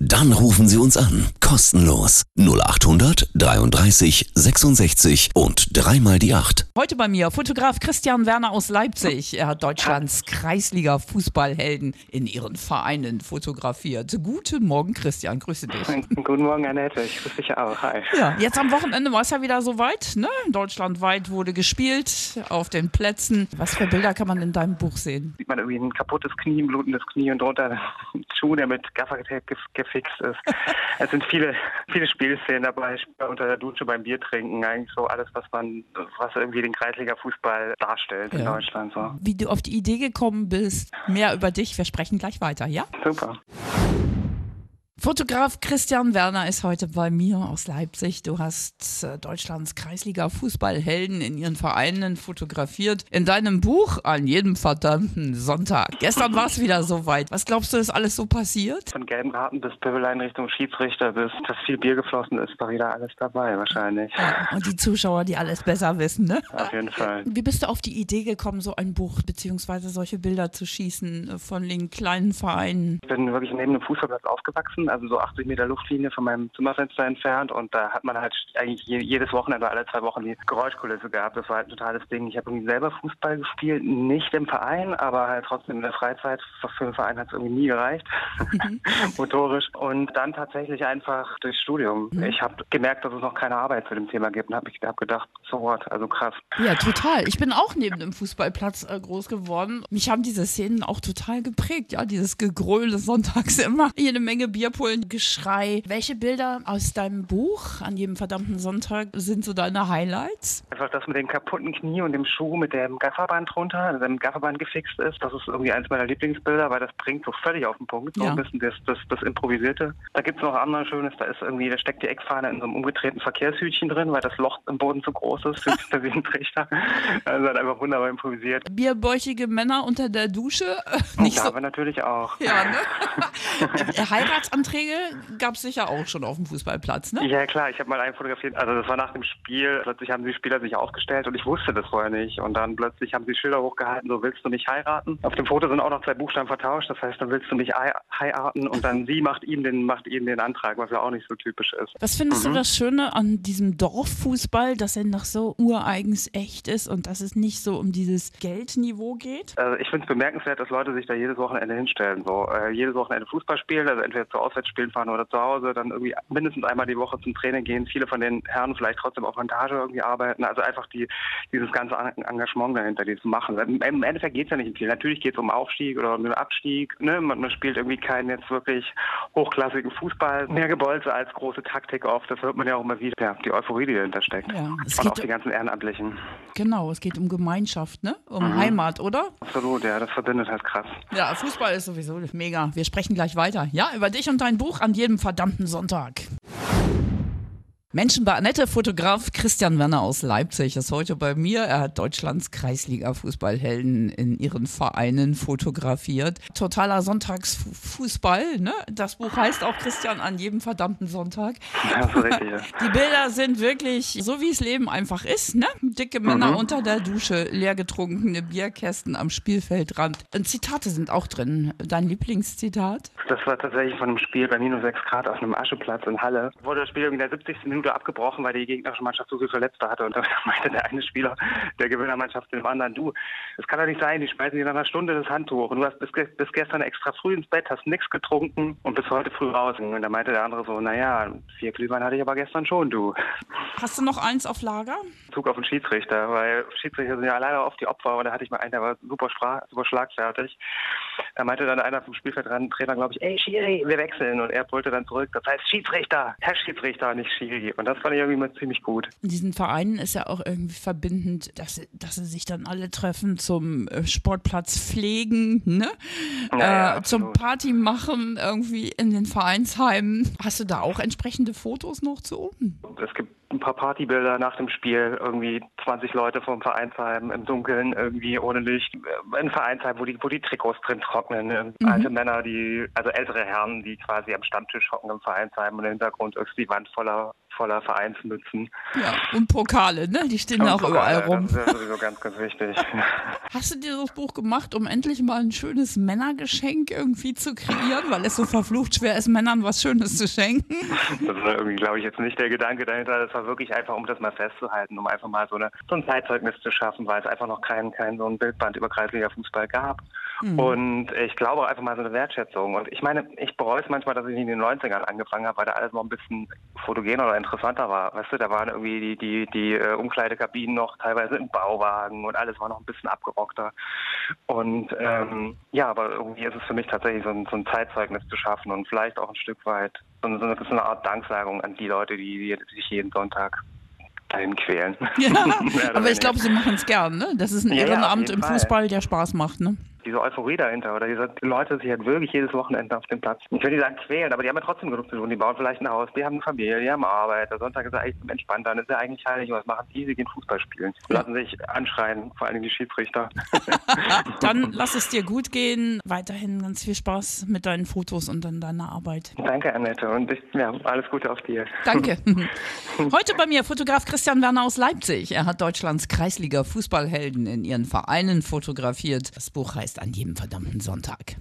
Dann rufen Sie uns an. Kostenlos. 0800 33 66 und dreimal die 8. Heute bei mir Fotograf Christian Werner aus Leipzig. Er hat Deutschlands Kreisliga-Fußballhelden in ihren Vereinen fotografiert. Guten Morgen, Christian. Grüße dich. Guten Morgen, Annette. Ich grüße dich auch. Hi. Ja, jetzt am Wochenende war es ja wieder soweit. Ne? Deutschlandweit wurde gespielt auf den Plätzen. Was für Bilder kann man in deinem Buch sehen? Sieht man irgendwie ein kaputtes Knie, ein blutendes Knie und drunter ein Schuh, der mit Gaffertape gef gefixt ist. es sind viele, viele Spielszenen dabei. Unter der Dusche beim Bier trinken. Eigentlich so alles, was man, was irgendwie den Kreisliga-Fußball darstellt in Ja. Deutschland. So. Wie du auf die Idee gekommen bist, mehr über dich. Wir sprechen gleich weiter, ja? Super. Fotograf Christian Werner ist heute bei mir aus Leipzig. Du hast äh, Deutschlands Kreisliga-Fußballhelden in ihren Vereinen fotografiert. In deinem Buch an jedem verdammten Sonntag. Gestern war es wieder soweit. Was glaubst du, ist alles so passiert? Von gelben Karten bis Pöbelein Richtung Schiedsrichter bis dass viel Bier geflossen ist, war wieder alles dabei wahrscheinlich. Und die Zuschauer, die alles besser wissen, ne? Auf jeden Fall. Wie bist du auf die Idee gekommen, so ein Buch beziehungsweise solche Bilder zu schießen von den kleinen Vereinen? Ich bin wirklich neben dem Fußballplatz aufgewachsen, also so 80 Meter Luftlinie von meinem Zimmerfenster entfernt und da hat man halt eigentlich je, jedes Wochenende, alle zwei Wochen die Geräuschkulisse gehabt. Das war halt ein totales Ding. Ich habe irgendwie selber Fußball gespielt, nicht im Verein, aber halt trotzdem in der Freizeit. Für den Verein hat es irgendwie nie gereicht, motorisch. Und dann tatsächlich einfach durchs Studium. Ich habe gemerkt, dass es noch keine Arbeit zu dem Thema gibt und habe hab gedacht, so what, also krass. Ja, total. Ich bin auch neben dem Fußballplatz äh, groß geworden. Mich haben diese Szenen auch total geprägt. Ja, dieses Gegröl des Sonntags immer. Jede Menge Bierpullen, Geschrei. Welche Bilder aus deinem Buch an jedem verdammten Sonntag sind so deine Highlights? Einfach das mit dem kaputten Knie und dem Schuh mit dem Gafferband drunter, also dem Gafferband gefixt ist, das ist irgendwie eins meiner Lieblingsbilder, weil das bringt so völlig auf den Punkt, so Ja. ein bisschen das, das, das Improvisierte. Da gibt's noch anderes Schönes, da ist irgendwie, da steckt die Eckfahne in so einem umgedrehten Verkehrshütchen drin, weil das Loch im Boden zu groß ist für, für den Trichter. Also halt einfach wunderbar improvisiert. Bierbäuchige Männer unter der Dusche? Und Nicht da so. natürlich auch. Ja, ne? Äh, Heiratsanträge gab es sicher auch schon auf dem Fußballplatz, ne? Ja klar, ich habe mal einen fotografiert, also das war nach dem Spiel, plötzlich haben die Spieler sich aufgestellt und ich wusste das vorher nicht und dann plötzlich haben sie Schilder hochgehalten, so willst du mich heiraten? Auf dem Foto sind auch noch zwei Buchstaben vertauscht, das heißt, dann willst du mich hei- heiraten und dann sie macht ihm den, macht ihm den Antrag, was ja auch nicht so typisch ist. Was findest Mhm. du das Schöne an diesem Dorffußball, dass er noch so ureigens echt ist und dass es nicht so um dieses Geldniveau geht? Also ich finde es bemerkenswert, dass Leute sich da jedes Wochenende hinstellen. So äh, jedes Wochenende Fußball spielen, also entweder zu Auswärtsspielen fahren oder zu Hause, dann irgendwie mindestens einmal die Woche zum Training gehen. Viele von den Herren vielleicht trotzdem auf Montage irgendwie arbeiten. Also einfach die dieses ganze An- Engagement dahinter, die zu machen. Im Endeffekt geht es ja nicht um viel. Natürlich geht es um Aufstieg oder um den Abstieg. Ne? Man, man spielt irgendwie keinen jetzt wirklich hochklassigen Fußball. Mehr Gebolze als große Taktik oft. Das hört man ja auch immer wieder. Ja, die Euphorie, die dahinter steckt. Ja, Und auch die ganzen Ehrenamtlichen. Genau, es geht um Gemeinschaft, ne? Um Mhm. Heimat, oder? Absolut, ja, das verbindet halt krass. Ja, Fußball ist sowieso mega. Wir sprechen gleich weiter. Ja, über dich und dein Buch an jedem verdammten Sonntag. Menschen bei Annette, Fotograf Christian Werner aus Leipzig ist heute bei mir. Er hat Deutschlands Kreisliga-Fußballhelden in ihren Vereinen fotografiert. Totaler Sonntagsfußball, ne? Das Buch heißt auch Christian an jedem verdammten Sonntag. Das ist richtig, ja. Die Bilder sind wirklich so, wie es Leben einfach ist, ne? Dicke Männer Mhm. unter der Dusche, leergetrunkene Bierkästen am Spielfeldrand. Und Zitate sind auch drin. Dein Lieblingszitat? Das war tatsächlich von einem Spiel bei minus 6 Grad auf einem Ascheplatz in Halle. Wurde das Spiel in der 70. Minute abgebrochen, weil die gegnerische Mannschaft so viel Verletzte hatte. Und da meinte der eine Spieler der Gewinnermannschaft dem anderen, du, es kann doch nicht sein, die schmeißen dir nach einer Stunde das Handtuch. Und du hast bis, bis gestern extra früh ins Bett, hast nichts getrunken und bis heute früh raus. Und da meinte der andere so, naja, vier Glühwein hatte ich aber gestern schon, du. Hast du noch eins auf Lager? Zug auf den Schiedsrichter, weil Schiedsrichter sind ja leider oft die Opfer. Und da hatte ich mal einen, der war super, super schlagfertig. Da meinte dann einer vom Spielfeldrand, Trainer, glaube ich, ey Schiri, wir wechseln. Und er brüllte dann zurück, das heißt Schiedsrichter, Herr Schiedsrichter, nicht Schiri. Und das fand ich irgendwie mal ziemlich gut. In diesen Vereinen ist ja auch irgendwie verbindend, dass, sie- dass sie sich dann alle treffen zum äh, Sportplatz pflegen, ne? Ja, äh, zum. Party machen, irgendwie in den Vereinsheimen. Hast du da auch entsprechende Fotos noch zu? Es gibt ein paar Partybilder nach dem Spiel, irgendwie 20 Leute vom Vereinsheim im Dunkeln, irgendwie ohne Licht. Ein Vereinsheim, wo die, wo die Trikots drin trocknen. Ähm, Alte Männer, die, also ältere Herren, die quasi am Stammtisch hocken im Vereinsheim und im Hintergrund ist die Wand voller voller Vereinsmützen. Ja, und Pokale, ne? Die stehen und auch Pokale, überall rum. Das ist ja sowieso ganz, ganz wichtig. Hast du dir das Buch gemacht, um endlich mal ein schönes Männergeschenk irgendwie zu kreieren, weil es so verflucht schwer ist, Männern was Schönes zu schenken? Das war irgendwie, glaube ich, jetzt nicht der Gedanke dahinter. Das war wirklich einfach, um das mal festzuhalten, um einfach mal so, eine, so ein Zeitzeugnis zu schaffen, weil es einfach noch kein, kein so ein Bildband über Kreisliga Fußball gab. Mhm. Und ich glaube einfach mal so eine Wertschätzung. Und ich meine, ich bereue es manchmal, dass ich in den 90ern angefangen habe, weil da alles noch ein bisschen fotogener oder interessanter war. Weißt du, da waren irgendwie die, die, die äh, Umkleidekabinen noch teilweise in Bauwagen und alles war noch ein bisschen abgerockter. Und ähm, ja, aber irgendwie ist es für mich tatsächlich so ein, so ein Zeitzeugnis zu schaffen und vielleicht auch ein Stück weit so eine, so eine Art Danksagung an die Leute, die, die sich jeden Sonntag dahin quälen. Ja, aber ich glaube, sie machen es gern, ne? Das ist ein ja, Ehrenamt im Fußball, der Spaß macht, ne? Diese Euphorie dahinter oder diese Leute sich halt wirklich jedes Wochenende auf dem Platz, ich will nicht sagen quälen, aber die haben ja trotzdem genug zu tun. Die bauen vielleicht ein Haus, die haben eine Familie, die haben Arbeit. Der Sonntag ist ja eigentlich entspannt, dann ist ja eigentlich heilig. Was machen die? Sie gehen Fußball spielen. Lassen sich anschreien, vor allem die Schiedsrichter. dann lass es dir gut gehen. Weiterhin ganz viel Spaß mit deinen Fotos und dann deiner Arbeit. Danke, Annette. Und ich, ja, alles Gute auf dir. Danke. Heute bei mir Fotograf Christian Werner aus Leipzig. Er hat Deutschlands Kreisliga Fußballhelden in ihren Vereinen fotografiert. Das Buch heißt an jedem verdammten Sonntag.